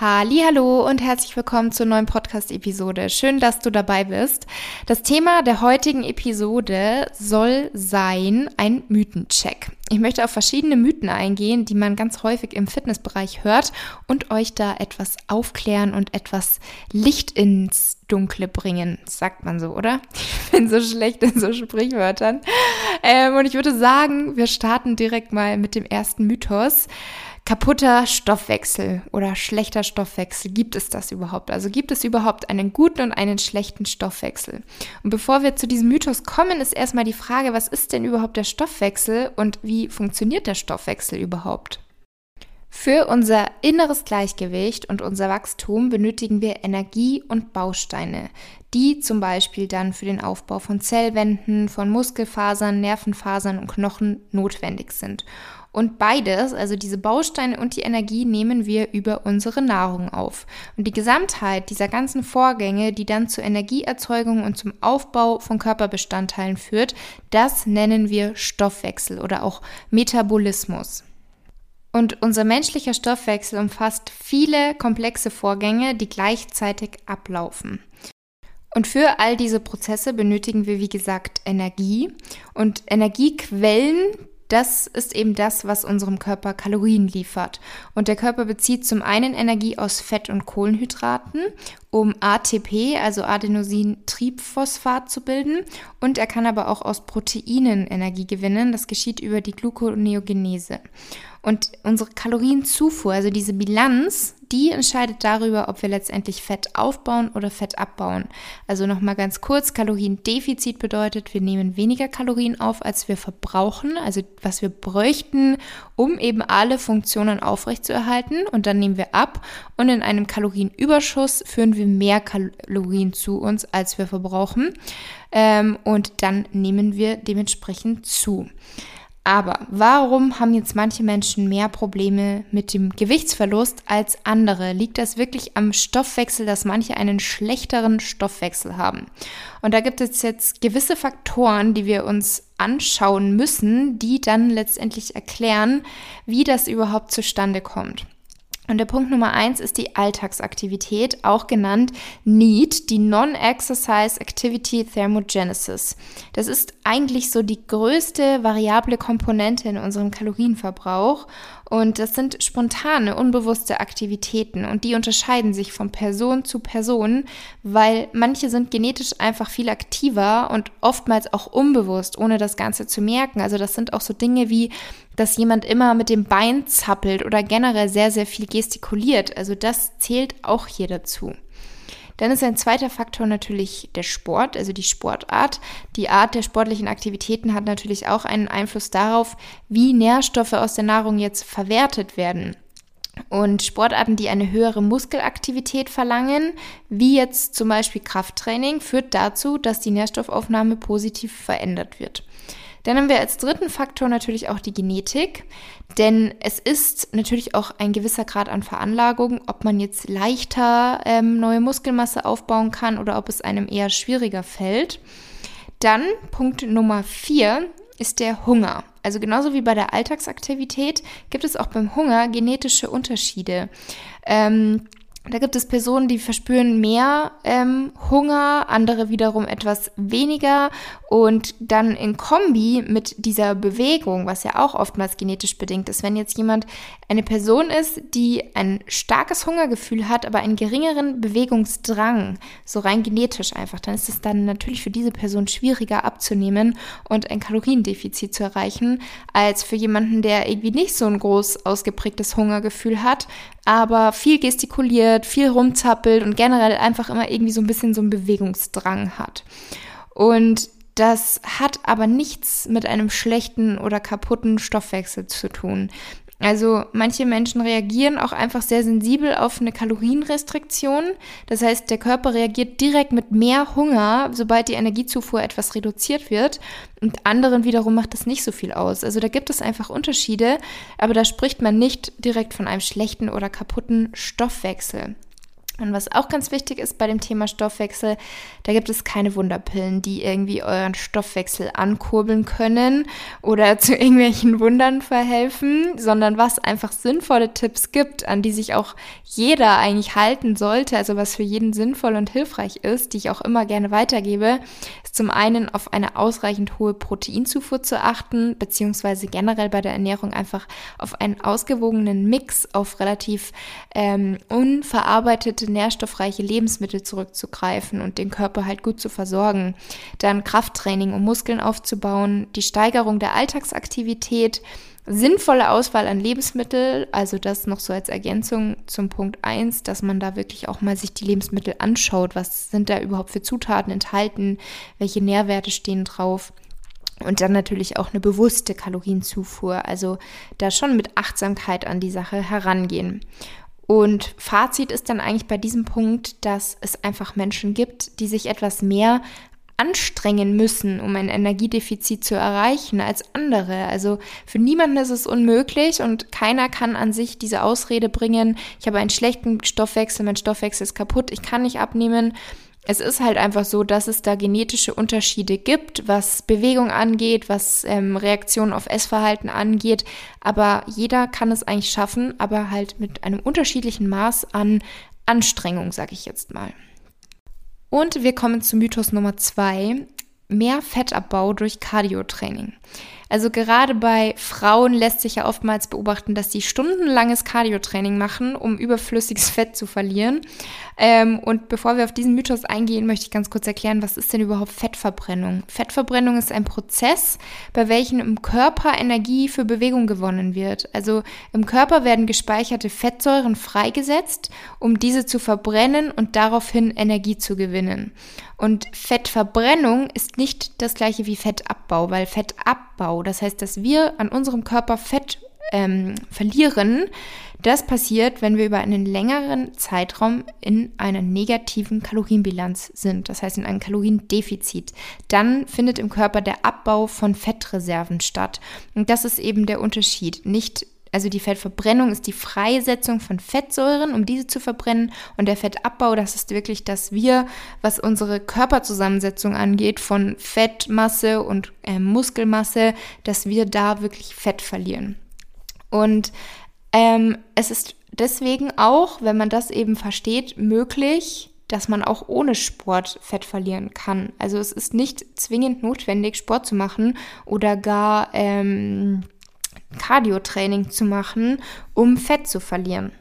Hallo und herzlich willkommen zur neuen Podcast-Episode. Schön, dass du dabei bist. Das Thema der heutigen Episode soll sein ein Mythencheck. Ich möchte auf verschiedene Mythen eingehen, die man ganz häufig im Fitnessbereich hört und euch da etwas aufklären und etwas Licht ins Dunkle bringen, sagt man so, oder? Ich bin so schlecht in so Sprichwörtern. Ähm, und ich würde sagen, wir starten direkt mal mit dem ersten Mythos kaputter Stoffwechsel oder schlechter Stoffwechsel. Gibt es das überhaupt? Also gibt es überhaupt einen guten und einen schlechten Stoffwechsel? Und bevor wir zu diesem Mythos kommen, ist erstmal die Frage, was ist denn überhaupt der Stoffwechsel und wie funktioniert der Stoffwechsel überhaupt? Für unser inneres Gleichgewicht und unser Wachstum benötigen wir Energie und Bausteine, die zum Beispiel dann für den Aufbau von Zellwänden, von Muskelfasern, Nervenfasern und Knochen notwendig sind. Und beides, also diese Bausteine und die Energie, nehmen wir über unsere Nahrung auf. Und die Gesamtheit dieser ganzen Vorgänge, die dann zur Energieerzeugung und zum Aufbau von Körperbestandteilen führt, das nennen wir Stoffwechsel oder auch Metabolismus. Und unser menschlicher Stoffwechsel umfasst viele komplexe Vorgänge, die gleichzeitig ablaufen. Und für all diese Prozesse benötigen wir, wie gesagt, Energie. Und Energiequellen, das ist eben das, was unserem Körper Kalorien liefert. Und der Körper bezieht zum einen Energie aus Fett- und Kohlenhydraten, um ATP, also Adenosintriphosphat, zu bilden. Und er kann aber auch aus Proteinen Energie gewinnen. Das geschieht über die Gluconeogenese. Und unsere Kalorienzufuhr, also diese Bilanz, die entscheidet darüber, ob wir letztendlich Fett aufbauen oder Fett abbauen. Also nochmal ganz kurz, Kaloriendefizit bedeutet, wir nehmen weniger Kalorien auf, als wir verbrauchen, also was wir bräuchten, um eben alle Funktionen aufrechtzuerhalten. Und dann nehmen wir ab und in einem Kalorienüberschuss führen wir mehr Kalorien zu uns, als wir verbrauchen. Ähm, und dann nehmen wir dementsprechend zu. Aber warum haben jetzt manche Menschen mehr Probleme mit dem Gewichtsverlust als andere? Liegt das wirklich am Stoffwechsel, dass manche einen schlechteren Stoffwechsel haben? Und da gibt es jetzt gewisse Faktoren, die wir uns anschauen müssen, die dann letztendlich erklären, wie das überhaupt zustande kommt. Und der Punkt Nummer eins ist die Alltagsaktivität, auch genannt NEAT, die Non-Exercise Activity Thermogenesis. Das ist eigentlich so die größte variable Komponente in unserem Kalorienverbrauch und das sind spontane, unbewusste Aktivitäten und die unterscheiden sich von Person zu Person, weil manche sind genetisch einfach viel aktiver und oftmals auch unbewusst, ohne das Ganze zu merken. Also das sind auch so Dinge wie, dass jemand immer mit dem Bein zappelt oder generell sehr, sehr viel gestikuliert. Also das zählt auch hier dazu. Dann ist ein zweiter Faktor natürlich der Sport, also die Sportart. Die Art der sportlichen Aktivitäten hat natürlich auch einen Einfluss darauf, wie Nährstoffe aus der Nahrung jetzt verwertet werden. Und Sportarten, die eine höhere Muskelaktivität verlangen, wie jetzt zum Beispiel Krafttraining, führt dazu, dass die Nährstoffaufnahme positiv verändert wird. Dann haben wir als dritten Faktor natürlich auch die Genetik, denn es ist natürlich auch ein gewisser Grad an Veranlagung, ob man jetzt leichter ähm, neue Muskelmasse aufbauen kann oder ob es einem eher schwieriger fällt. Dann Punkt Nummer vier ist der Hunger. Also genauso wie bei der Alltagsaktivität gibt es auch beim Hunger genetische Unterschiede. Ähm, da gibt es Personen, die verspüren mehr ähm, Hunger, andere wiederum etwas weniger. Und dann in Kombi mit dieser Bewegung, was ja auch oftmals genetisch bedingt ist, wenn jetzt jemand eine Person ist, die ein starkes Hungergefühl hat, aber einen geringeren Bewegungsdrang, so rein genetisch einfach, dann ist es dann natürlich für diese Person schwieriger abzunehmen und ein Kaloriendefizit zu erreichen, als für jemanden, der irgendwie nicht so ein groß ausgeprägtes Hungergefühl hat, aber viel gestikuliert, viel rumzappelt und generell einfach immer irgendwie so ein bisschen so einen Bewegungsdrang hat. Und das hat aber nichts mit einem schlechten oder kaputten Stoffwechsel zu tun. Also manche Menschen reagieren auch einfach sehr sensibel auf eine Kalorienrestriktion. Das heißt, der Körper reagiert direkt mit mehr Hunger, sobald die Energiezufuhr etwas reduziert wird. Und anderen wiederum macht das nicht so viel aus. Also da gibt es einfach Unterschiede, aber da spricht man nicht direkt von einem schlechten oder kaputten Stoffwechsel. Und was auch ganz wichtig ist bei dem Thema Stoffwechsel, da gibt es keine Wunderpillen, die irgendwie euren Stoffwechsel ankurbeln können oder zu irgendwelchen Wundern verhelfen, sondern was einfach sinnvolle Tipps gibt, an die sich auch jeder eigentlich halten sollte, also was für jeden sinnvoll und hilfreich ist, die ich auch immer gerne weitergebe, zum einen auf eine ausreichend hohe Proteinzufuhr zu achten, beziehungsweise generell bei der Ernährung einfach auf einen ausgewogenen Mix, auf relativ ähm, unverarbeitete nährstoffreiche Lebensmittel zurückzugreifen und den Körper halt gut zu versorgen. Dann Krafttraining, um Muskeln aufzubauen, die Steigerung der Alltagsaktivität, sinnvolle Auswahl an Lebensmittel, also das noch so als Ergänzung zum Punkt 1, dass man da wirklich auch mal sich die Lebensmittel anschaut, was sind da überhaupt für Zutaten enthalten, welche Nährwerte stehen drauf. Und dann natürlich auch eine bewusste Kalorienzufuhr, also da schon mit Achtsamkeit an die Sache herangehen. Und Fazit ist dann eigentlich bei diesem Punkt, dass es einfach Menschen gibt, die sich etwas mehr anstrengen müssen, um ein Energiedefizit zu erreichen als andere. Also für niemanden ist es unmöglich und keiner kann an sich diese Ausrede bringen, ich habe einen schlechten Stoffwechsel, mein Stoffwechsel ist kaputt, ich kann nicht abnehmen es ist halt einfach so, dass es da genetische Unterschiede gibt, was Bewegung angeht, was ähm, Reaktionen auf Essverhalten angeht. Aber jeder kann es eigentlich schaffen, aber halt mit einem unterschiedlichen Maß an Anstrengung, sage ich jetzt mal. Und wir kommen zu Mythos Nummer zwei. Mehr Fettabbau durch Cardiotraining. Also gerade bei Frauen lässt sich ja oftmals beobachten, dass sie stundenlanges Cardiotraining machen, um überflüssiges Fett zu verlieren. Ähm, und bevor wir auf diesen Mythos eingehen, möchte ich ganz kurz erklären, was ist denn überhaupt Fettverbrennung? Fettverbrennung ist ein Prozess, bei welchem im Körper Energie für Bewegung gewonnen wird. Also im Körper werden gespeicherte Fettsäuren freigesetzt, um diese zu verbrennen und daraufhin Energie zu gewinnen. Und Fettverbrennung ist nicht das gleiche wie Fettabbau, weil Fettabbau, das heißt, dass wir an unserem Körper Fett ähm, verlieren, das passiert, wenn wir über einen längeren Zeitraum in einer negativen Kalorienbilanz sind, das heißt in einem Kaloriendefizit. Dann findet im Körper der Abbau von Fettreserven statt. Und das ist eben der Unterschied. Nicht also die Fettverbrennung ist die Freisetzung von Fettsäuren, um diese zu verbrennen. Und der Fettabbau, das ist wirklich, dass wir, was unsere Körperzusammensetzung angeht, von Fettmasse und äh, Muskelmasse, dass wir da wirklich Fett verlieren. Und ähm, es ist deswegen auch, wenn man das eben versteht, möglich, dass man auch ohne Sport Fett verlieren kann. Also es ist nicht zwingend notwendig, Sport zu machen oder gar ähm, Cardio-Training zu machen, um Fett zu verlieren.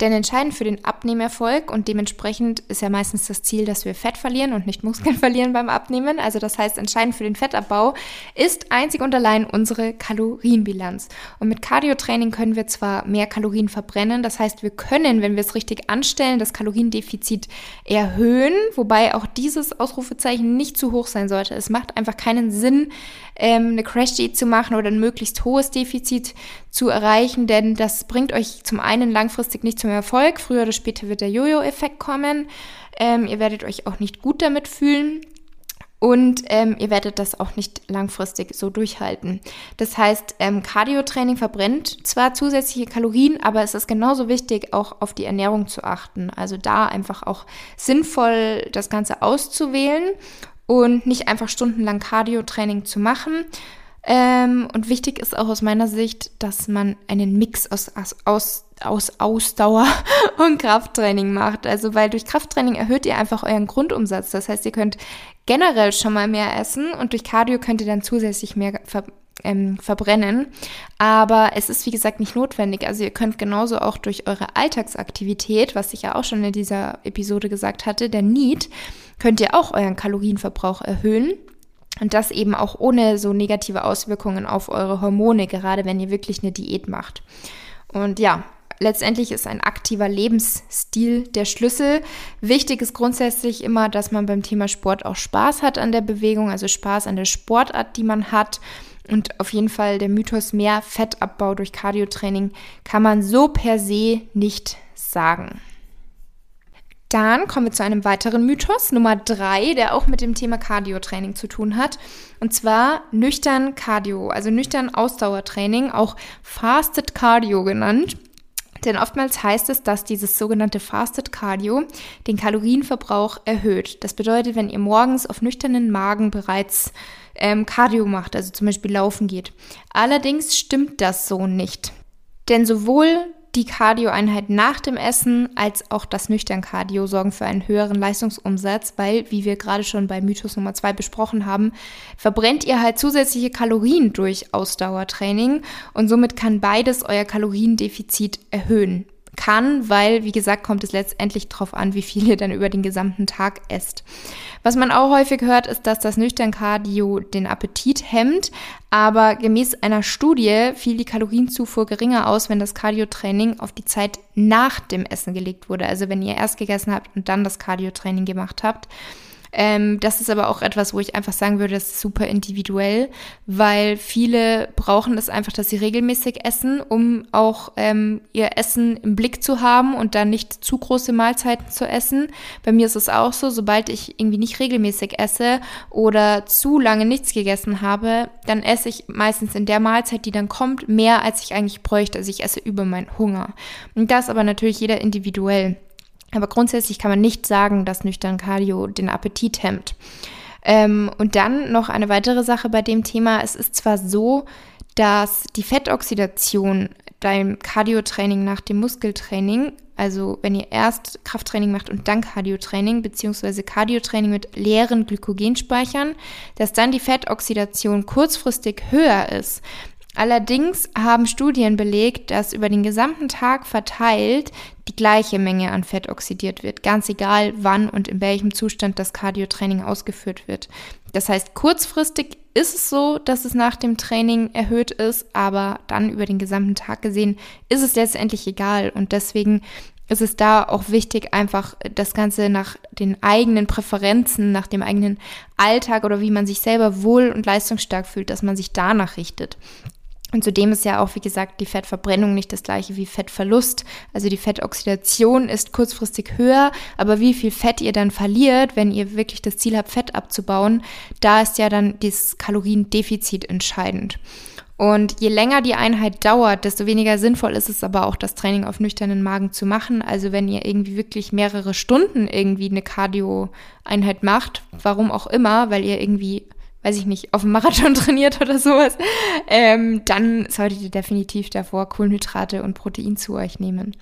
Denn entscheidend für den Abnehmerfolg und dementsprechend ist ja meistens das Ziel, dass wir Fett verlieren und nicht Muskeln verlieren beim Abnehmen. Also das heißt, entscheidend für den Fettabbau ist einzig und allein unsere Kalorienbilanz. Und mit Cardio-Training können wir zwar mehr Kalorien verbrennen, das heißt, wir können, wenn wir es richtig anstellen, das Kaloriendefizit erhöhen, wobei auch dieses Ausrufezeichen nicht zu hoch sein sollte. Es macht einfach keinen Sinn, ähm, eine Crash-Diät zu machen oder ein möglichst hohes Defizit zu erreichen, denn das bringt euch zum einen langfristig nicht zum Erfolg. Früher oder später wird der Jojo-Effekt kommen. Ähm, ihr werdet euch auch nicht gut damit fühlen. Und ähm, ihr werdet das auch nicht langfristig so durchhalten. Das heißt, ähm, Cardio-Training verbrennt zwar zusätzliche Kalorien, aber es ist genauso wichtig, auch auf die Ernährung zu achten. Also da einfach auch sinnvoll das Ganze auszuwählen und nicht einfach stundenlang Cardio-Training zu machen. Ähm, und wichtig ist auch aus meiner Sicht, dass man einen Mix aus, aus, aus aus Ausdauer und Krafttraining macht. Also weil durch Krafttraining erhöht ihr einfach euren Grundumsatz. Das heißt, ihr könnt generell schon mal mehr essen und durch Cardio könnt ihr dann zusätzlich mehr ver ähm, verbrennen. Aber es ist wie gesagt nicht notwendig. Also ihr könnt genauso auch durch eure Alltagsaktivität, was ich ja auch schon in dieser Episode gesagt hatte, der Need, könnt ihr auch euren Kalorienverbrauch erhöhen. Und das eben auch ohne so negative Auswirkungen auf eure Hormone, gerade wenn ihr wirklich eine Diät macht. Und ja, letztendlich ist ein aktiver Lebensstil der Schlüssel. Wichtig ist grundsätzlich immer, dass man beim Thema Sport auch Spaß hat an der Bewegung, also Spaß an der Sportart, die man hat. Und auf jeden Fall der Mythos mehr Fettabbau durch Cardiotraining kann man so per se nicht sagen. Dann kommen wir zu einem weiteren Mythos, Nummer drei, der auch mit dem Thema Cardio-Training zu tun hat. Und zwar nüchtern Cardio, also nüchtern Ausdauertraining, auch Fasted Cardio genannt. Denn oftmals heißt es, dass dieses sogenannte Fasted Cardio den Kalorienverbrauch erhöht. Das bedeutet, wenn ihr morgens auf nüchternen Magen bereits ähm, Cardio macht, also zum Beispiel laufen geht. Allerdings stimmt das so nicht. Denn sowohl die Cardio-Einheit nach dem Essen als auch das Nüchtern-Cardio sorgen für einen höheren Leistungsumsatz, weil, wie wir gerade schon bei Mythos Nummer 2 besprochen haben, verbrennt ihr halt zusätzliche Kalorien durch Ausdauertraining und somit kann beides euer Kaloriendefizit erhöhen kann, weil, wie gesagt, kommt es letztendlich darauf an, wie viel ihr dann über den gesamten Tag esst. Was man auch häufig hört, ist, dass das nüchtern Cardio den Appetit hemmt, aber gemäß einer Studie fiel die Kalorienzufuhr geringer aus, wenn das Cardio-Training auf die Zeit nach dem Essen gelegt wurde. Also wenn ihr erst gegessen habt und dann das Cardio-Training gemacht habt. Ähm, das ist aber auch etwas, wo ich einfach sagen würde, das ist super individuell, weil viele brauchen das einfach, dass sie regelmäßig essen, um auch ähm, ihr Essen im Blick zu haben und dann nicht zu große Mahlzeiten zu essen. Bei mir ist es auch so, sobald ich irgendwie nicht regelmäßig esse oder zu lange nichts gegessen habe, dann esse ich meistens in der Mahlzeit, die dann kommt, mehr als ich eigentlich bräuchte. Also ich esse über meinen Hunger. Und das aber natürlich jeder individuell. Aber grundsätzlich kann man nicht sagen, dass nüchtern Cardio den Appetit hemmt. Ähm, und dann noch eine weitere Sache bei dem Thema. Es ist zwar so, dass die Fettoxidation beim Cardio-Training nach dem Muskeltraining, also wenn ihr erst Krafttraining macht und dann Cardio-Training, beziehungsweise Cardio-Training mit leeren Glykogenspeichern, dass dann die Fettoxidation kurzfristig höher ist. Allerdings haben Studien belegt, dass über den gesamten Tag verteilt die gleiche Menge an Fett oxidiert wird, ganz egal wann und in welchem Zustand das Cardiotraining ausgeführt wird. Das heißt, kurzfristig ist es so, dass es nach dem Training erhöht ist, aber dann über den gesamten Tag gesehen ist es letztendlich egal und deswegen ist es da auch wichtig, einfach das Ganze nach den eigenen Präferenzen, nach dem eigenen Alltag oder wie man sich selber wohl und leistungsstark fühlt, dass man sich danach richtet. Und zudem ist ja auch, wie gesagt, die Fettverbrennung nicht das gleiche wie Fettverlust. Also die Fettoxidation ist kurzfristig höher, aber wie viel Fett ihr dann verliert, wenn ihr wirklich das Ziel habt, Fett abzubauen, da ist ja dann das Kaloriendefizit entscheidend. Und je länger die Einheit dauert, desto weniger sinnvoll ist es aber auch, das Training auf nüchternen Magen zu machen. Also wenn ihr irgendwie wirklich mehrere Stunden irgendwie eine Cardio-Einheit macht, warum auch immer, weil ihr irgendwie weiß ich nicht, auf dem Marathon trainiert oder sowas, ähm, dann solltet ihr definitiv davor Kohlenhydrate und Protein zu euch nehmen.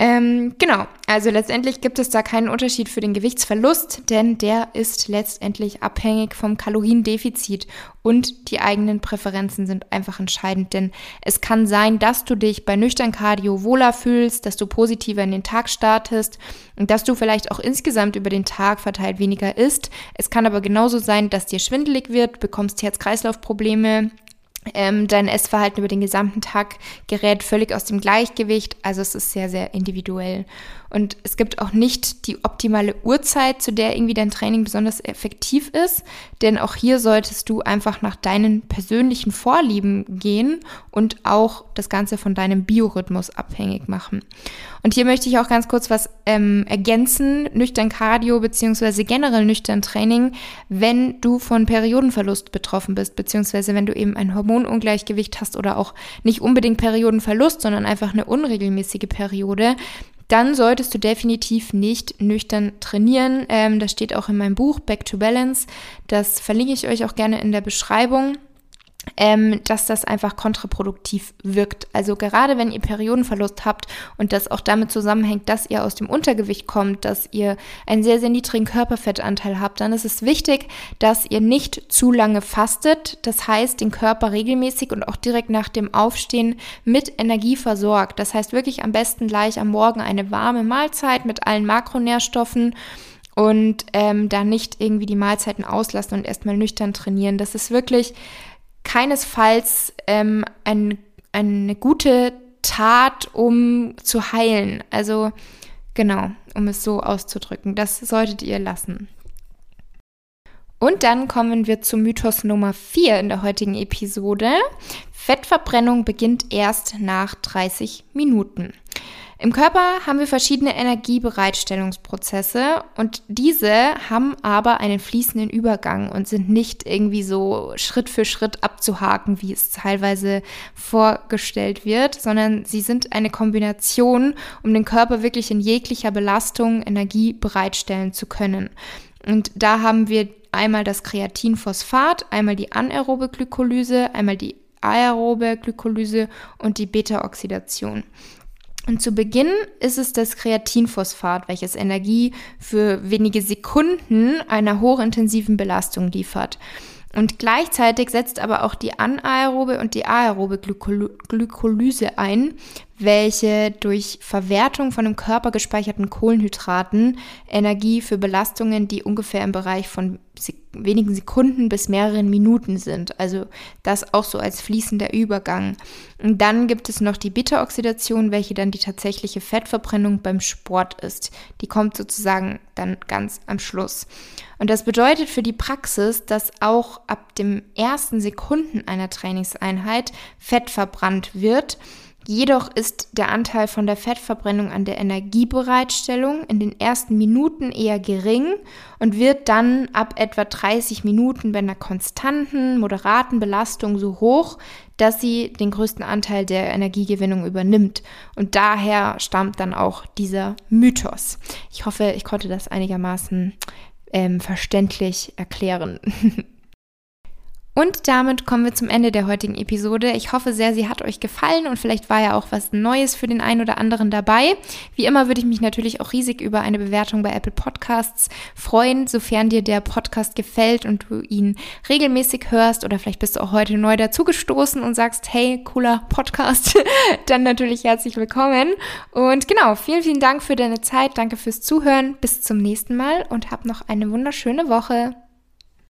Ähm, genau, also letztendlich gibt es da keinen Unterschied für den Gewichtsverlust, denn der ist letztendlich abhängig vom Kaloriendefizit und die eigenen Präferenzen sind einfach entscheidend, denn es kann sein, dass du dich bei nüchtern Cardio wohler fühlst, dass du positiver in den Tag startest und dass du vielleicht auch insgesamt über den Tag verteilt weniger isst. Es kann aber genauso sein, dass dir schwindelig wird, bekommst Herz-Kreislauf-Probleme, ähm, dein Essverhalten über den gesamten Tag gerät völlig aus dem Gleichgewicht. Also es ist sehr, sehr individuell. Und es gibt auch nicht die optimale Uhrzeit, zu der irgendwie dein Training besonders effektiv ist. Denn auch hier solltest du einfach nach deinen persönlichen Vorlieben gehen und auch das Ganze von deinem Biorhythmus abhängig machen. Und hier möchte ich auch ganz kurz was ähm, ergänzen. Nüchtern Cardio beziehungsweise generell nüchtern Training, wenn du von Periodenverlust betroffen bist, beziehungsweise wenn du eben ein Hormonungleichgewicht hast oder auch nicht unbedingt Periodenverlust, sondern einfach eine unregelmäßige Periode, dann solltest du definitiv nicht nüchtern trainieren. Ähm, das steht auch in meinem Buch Back to Balance. Das verlinke ich euch auch gerne in der Beschreibung ähm, dass das einfach kontraproduktiv wirkt. Also gerade wenn ihr Periodenverlust habt und das auch damit zusammenhängt, dass ihr aus dem Untergewicht kommt, dass ihr einen sehr, sehr niedrigen Körperfettanteil habt, dann ist es wichtig, dass ihr nicht zu lange fastet. Das heißt, den Körper regelmäßig und auch direkt nach dem Aufstehen mit Energie versorgt. Das heißt wirklich am besten gleich am Morgen eine warme Mahlzeit mit allen Makronährstoffen und ähm, da nicht irgendwie die Mahlzeiten auslassen und erstmal nüchtern trainieren. Das ist wirklich keinesfalls ähm, ein, eine gute Tat, um zu heilen. Also genau, um es so auszudrücken. Das solltet ihr lassen. Und dann kommen wir zum Mythos Nummer 4 in der heutigen Episode. Fettverbrennung beginnt erst nach 30 Minuten. Im Körper haben wir verschiedene Energiebereitstellungsprozesse und diese haben aber einen fließenden Übergang und sind nicht irgendwie so Schritt für Schritt abzuhaken, wie es teilweise vorgestellt wird, sondern sie sind eine Kombination, um den Körper wirklich in jeglicher Belastung Energie bereitstellen zu können. Und da haben wir einmal das Kreatinphosphat, einmal die anaerobe Glykolyse, einmal die aerobe Glykolyse und die Beta-Oxidation. Und zu Beginn ist es das Kreatinphosphat, welches Energie für wenige Sekunden einer hochintensiven Belastung liefert. Und gleichzeitig setzt aber auch die anaerobe und die aerobe Glykolyse ein, welche durch Verwertung von im Körper gespeicherten Kohlenhydraten Energie für Belastungen, die ungefähr im Bereich von wenigen Sekunden bis mehreren Minuten sind. Also das auch so als fließender Übergang. Und dann gibt es noch die Beta-Oxidation, welche dann die tatsächliche Fettverbrennung beim Sport ist. Die kommt sozusagen dann ganz am Schluss. Und das bedeutet für die Praxis, dass auch ab dem ersten Sekunden einer Trainingseinheit Fett verbrannt wird Jedoch ist der Anteil von der Fettverbrennung an der Energiebereitstellung in den ersten Minuten eher gering und wird dann ab etwa 30 Minuten bei einer konstanten, moderaten Belastung so hoch, dass sie den größten Anteil der Energiegewinnung übernimmt. Und daher stammt dann auch dieser Mythos. Ich hoffe, ich konnte das einigermaßen ähm, verständlich erklären. Und damit kommen wir zum Ende der heutigen Episode. Ich hoffe sehr, sie hat euch gefallen und vielleicht war ja auch was Neues für den einen oder anderen dabei. Wie immer würde ich mich natürlich auch riesig über eine Bewertung bei Apple Podcasts freuen, sofern dir der Podcast gefällt und du ihn regelmäßig hörst oder vielleicht bist du auch heute neu dazugestoßen und sagst, hey, cooler Podcast, dann natürlich herzlich willkommen. Und genau, vielen, vielen Dank für deine Zeit, danke fürs Zuhören, bis zum nächsten Mal und hab noch eine wunderschöne Woche.